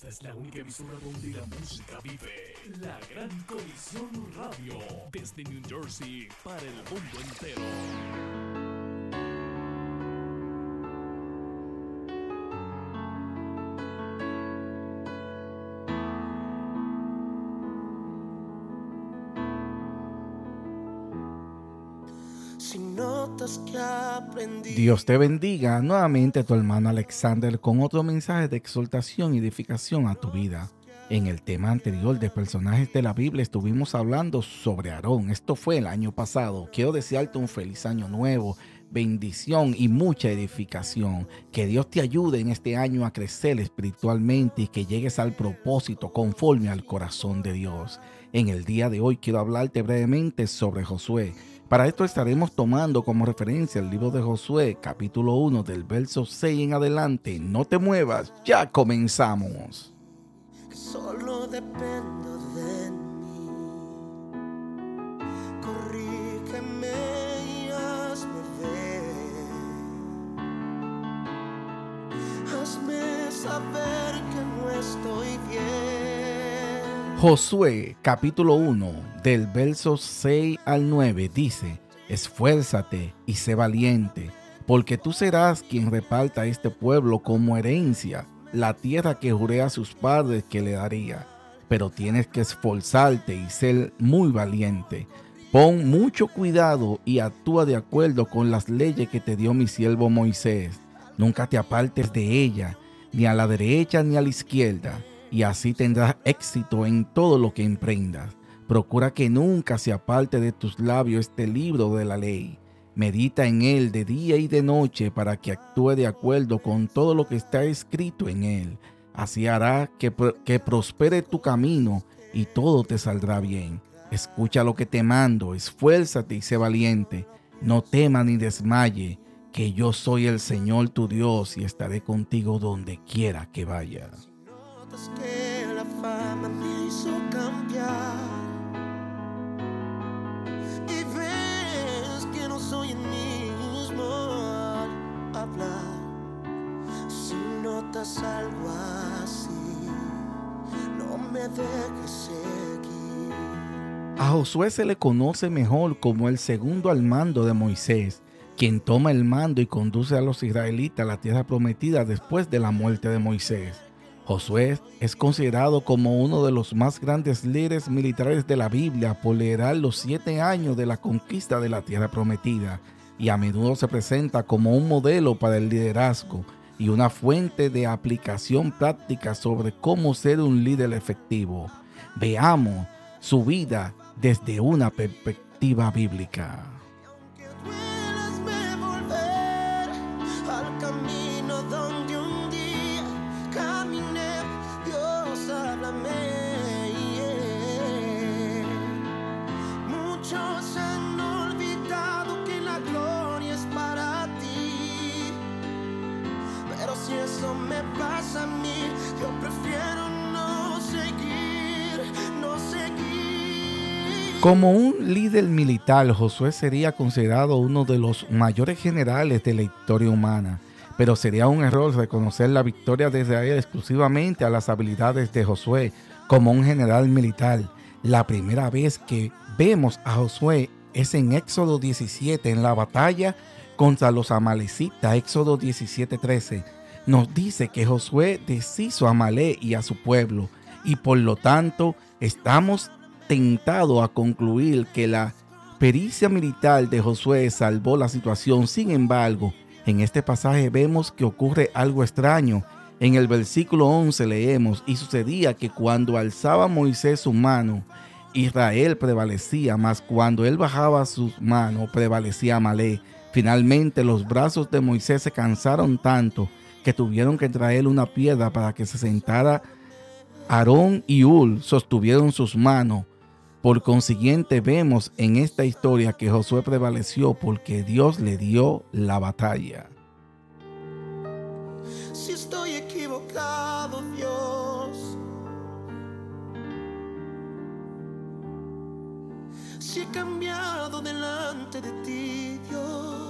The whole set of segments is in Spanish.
Esta es la única emisora donde la música vive. La Gran Colisión Radio. Desde New Jersey para el mundo entero. Dios te bendiga nuevamente tu hermano Alexander con otro mensaje de exaltación y edificación a tu vida. En el tema anterior de personajes de la Biblia estuvimos hablando sobre Aarón. Esto fue el año pasado. Quiero desearte un feliz año nuevo, bendición y mucha edificación. Que Dios te ayude en este año a crecer espiritualmente y que llegues al propósito conforme al corazón de Dios. En el día de hoy quiero hablarte brevemente sobre Josué. Para esto estaremos tomando como referencia el libro de Josué, capítulo 1, del verso 6 en adelante. No te muevas, ya comenzamos. Solo dependo de mí. Corrígeme y hazme ver. Hazme saber Josué capítulo 1 del verso 6 al 9 dice, esfuérzate y sé valiente, porque tú serás quien reparta a este pueblo como herencia la tierra que juré a sus padres que le daría. Pero tienes que esforzarte y ser muy valiente. Pon mucho cuidado y actúa de acuerdo con las leyes que te dio mi siervo Moisés. Nunca te apartes de ella, ni a la derecha ni a la izquierda, y así tendrás éxito en todo lo que emprendas. Procura que nunca se aparte de tus labios este libro de la ley. Medita en él de día y de noche para que actúe de acuerdo con todo lo que está escrito en él. Así hará que, que prospere tu camino y todo te saldrá bien. Escucha lo que te mando, esfuérzate y sé valiente. No tema ni desmaye, que yo soy el Señor tu Dios y estaré contigo donde quiera que vayas. Algo así, no me dejes seguir. A Josué se le conoce mejor como el segundo al mando de Moisés, quien toma el mando y conduce a los israelitas a la tierra prometida después de la muerte de Moisés. Josué es considerado como uno de los más grandes líderes militares de la Biblia por liderar los siete años de la conquista de la tierra prometida y a menudo se presenta como un modelo para el liderazgo y una fuente de aplicación práctica sobre cómo ser un líder efectivo. Veamos su vida desde una perspectiva bíblica. Como un líder militar, Josué sería considerado uno de los mayores generales de la historia humana. Pero sería un error reconocer la victoria de Israel exclusivamente a las habilidades de Josué como un general militar. La primera vez que vemos a Josué es en Éxodo 17, en la batalla contra los amalecitas, Éxodo 17:13 nos dice que Josué deshizo a Malé y a su pueblo, y por lo tanto estamos tentados a concluir que la pericia militar de Josué salvó la situación. Sin embargo, en este pasaje vemos que ocurre algo extraño. En el versículo 11 leemos, y sucedía que cuando alzaba Moisés su mano, Israel prevalecía, mas cuando él bajaba sus manos, prevalecía Malé. Finalmente los brazos de Moisés se cansaron tanto que tuvieron que traer una piedra para que se sentara. Aarón y Ul sostuvieron sus manos. Por consiguiente, vemos en esta historia que Josué prevaleció porque Dios le dio la batalla. Si estoy equivocado, Dios. Si he cambiado delante de ti, Dios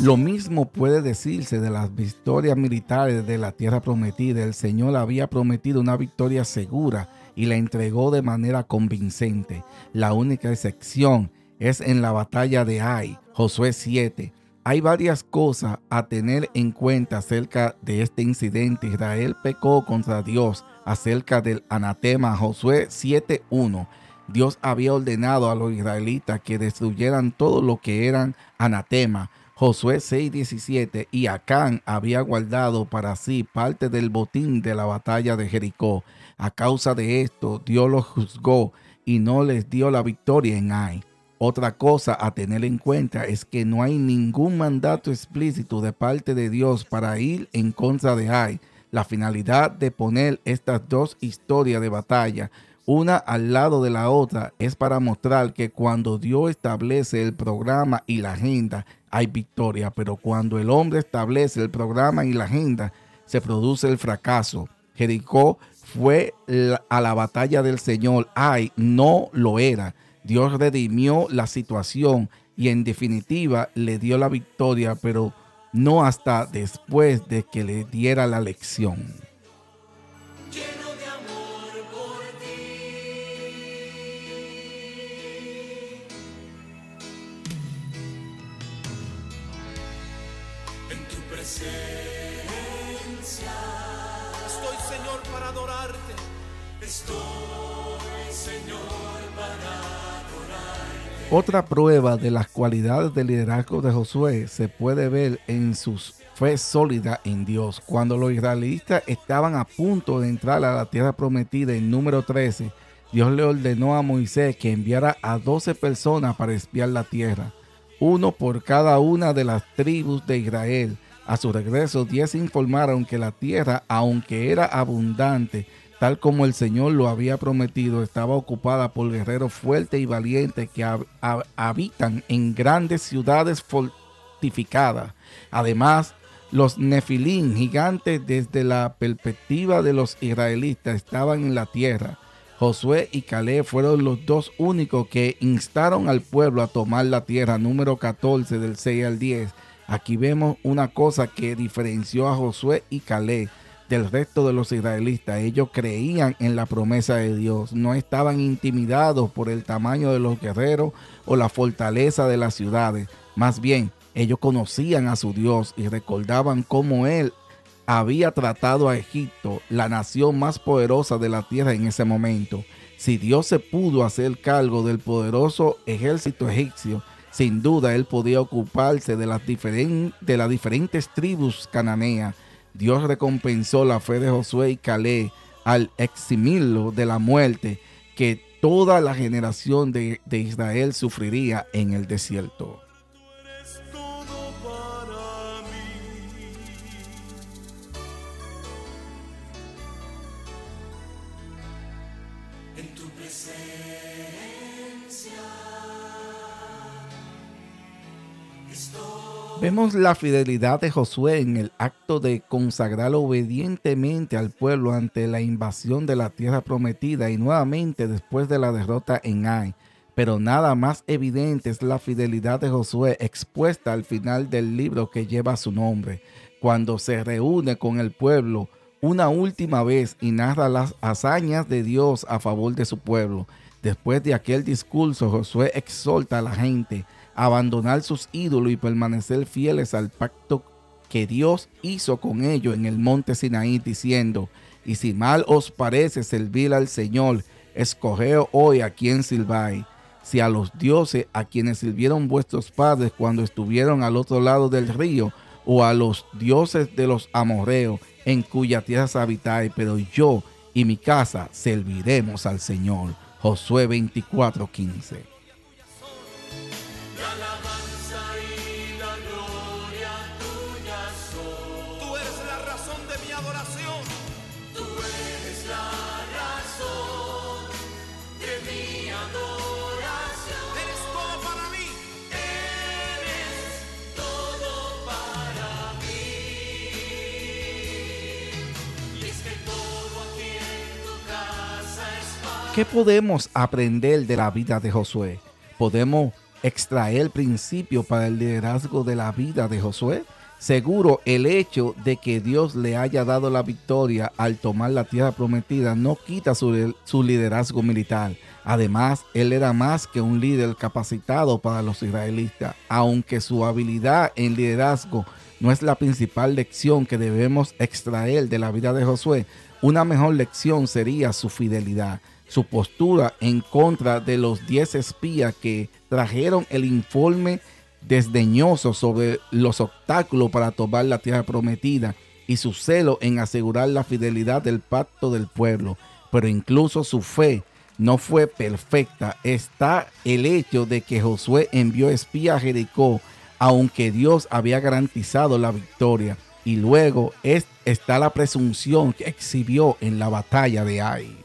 Lo mismo puede decirse de las victorias militares de la tierra prometida. El Señor había prometido una victoria segura y la entregó de manera convincente. La única excepción es en la batalla de Ai, Josué 7. Hay varias cosas a tener en cuenta acerca de este incidente. Israel pecó contra Dios acerca del anatema Josué 7.1. Dios había ordenado a los israelitas que destruyeran todo lo que eran anatema. Josué 6:17 y Acán había guardado para sí parte del botín de la batalla de Jericó. A causa de esto, Dios los juzgó y no les dio la victoria en Ai. Otra cosa a tener en cuenta es que no hay ningún mandato explícito de parte de Dios para ir en contra de Ai. La finalidad de poner estas dos historias de batalla una al lado de la otra es para mostrar que cuando Dios establece el programa y la agenda hay victoria, pero cuando el hombre establece el programa y la agenda se produce el fracaso. Jericó fue a la batalla del Señor, ay, no lo era. Dios redimió la situación y en definitiva le dio la victoria, pero no hasta después de que le diera la lección. Otra prueba de las cualidades del liderazgo de Josué se puede ver en su fe sólida en Dios. Cuando los israelitas estaban a punto de entrar a la tierra prometida en número 13, Dios le ordenó a Moisés que enviara a 12 personas para espiar la tierra, uno por cada una de las tribus de Israel a su regreso, diez informaron que la tierra, aunque era abundante, tal como el Señor lo había prometido, estaba ocupada por guerreros fuertes y valientes que habitan en grandes ciudades fortificadas. Además, los nefilín, gigantes desde la perspectiva de los israelitas, estaban en la tierra. Josué y Caleb fueron los dos únicos que instaron al pueblo a tomar la tierra, número 14 del 6 al 10 Aquí vemos una cosa que diferenció a Josué y Caleb del resto de los israelitas. Ellos creían en la promesa de Dios, no estaban intimidados por el tamaño de los guerreros o la fortaleza de las ciudades. Más bien, ellos conocían a su Dios y recordaban cómo Él había tratado a Egipto, la nación más poderosa de la tierra en ese momento. Si Dios se pudo hacer cargo del poderoso ejército egipcio, sin duda él podía ocuparse de las, de las diferentes tribus cananeas. Dios recompensó la fe de Josué y Caleb al eximirlo de la muerte que toda la generación de Israel sufriría en el desierto. Vemos la fidelidad de Josué en el acto de consagrar obedientemente al pueblo ante la invasión de la tierra prometida y nuevamente después de la derrota en Ai. Pero nada más evidente es la fidelidad de Josué expuesta al final del libro que lleva su nombre, cuando se reúne con el pueblo una última vez y narra las hazañas de Dios a favor de su pueblo. Después de aquel discurso, Josué exhorta a la gente abandonar sus ídolos y permanecer fieles al pacto que Dios hizo con ellos en el monte Sinaí, diciendo, y si mal os parece servir al Señor, escogeos hoy a quien sirváis, si a los dioses a quienes sirvieron vuestros padres cuando estuvieron al otro lado del río, o a los dioses de los amorreos en cuya tierra habitáis, pero yo y mi casa serviremos al Señor. Josué 24:15. ¿Qué podemos aprender de la vida de Josué? Podemos extraer principio para el liderazgo de la vida de Josué? Seguro el hecho de que Dios le haya dado la victoria al tomar la tierra prometida no quita su, su, liderazgo militar. Además, él era más que un líder capacitado para los israelitas, aunque su habilidad en liderazgo no es la principal lección que debemos extraer de la vida de Josué. Una mejor lección sería su fidelidad, su postura en contra de los diez espías que trajeron el informe desdeñoso sobre los obstáculos para tomar la tierra prometida y su celo en asegurar la fidelidad del pacto del pueblo. Pero incluso su fe no fue perfecta. Está el hecho de que Josué envió espías a Jericó, aunque Dios había garantizado la victoria. Y luego es, está la presunción que exhibió en la batalla de Ai.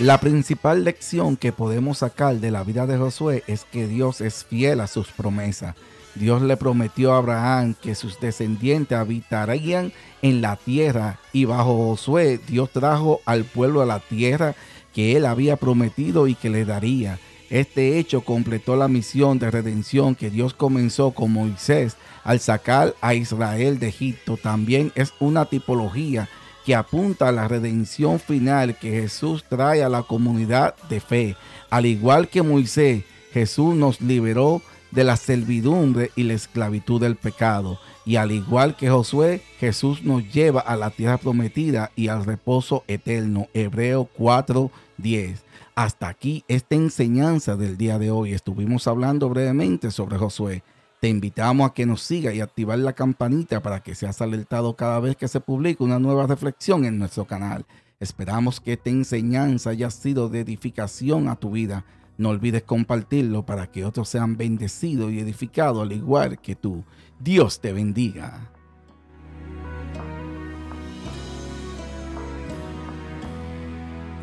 La principal lección que podemos sacar de la vida de Josué es que Dios es fiel a sus promesas. Dios le prometió a Abraham que sus descendientes habitarían en la tierra y bajo Josué Dios trajo al pueblo a la tierra que él había prometido y que le daría. Este hecho completó la misión de redención que Dios comenzó con Moisés al sacar a Israel de Egipto. También es una tipología que apunta a la redención final que Jesús trae a la comunidad de fe. Al igual que Moisés, Jesús nos liberó de la servidumbre y la esclavitud del pecado. Y al igual que Josué, Jesús nos lleva a la tierra prometida y al reposo eterno. Hebreo 4:10. Hasta aquí esta enseñanza del día de hoy. Estuvimos hablando brevemente sobre Josué. Te invitamos a que nos siga y activar la campanita para que seas alertado cada vez que se publique una nueva reflexión en nuestro canal. Esperamos que esta enseñanza haya sido de edificación a tu vida. No olvides compartirlo para que otros sean bendecidos y edificados al igual que tú. Dios te bendiga.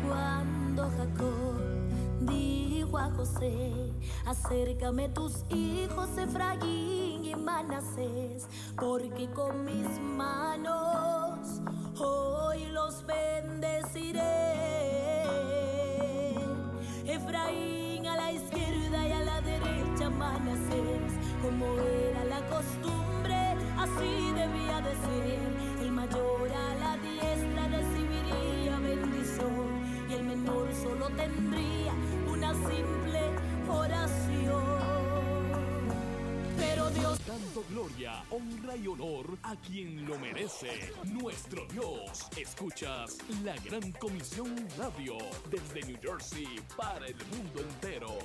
Cuando Jacob dijo a José, acércame tus hijos Efraín y Manasés, porque con mis manos hoy los bendeciré. Efraín a la izquierda y a la derecha Manasés, como era la costumbre, así debía honra y honor a quien lo merece, nuestro Dios. Escuchas la Gran Comisión Radio desde New Jersey para el mundo entero.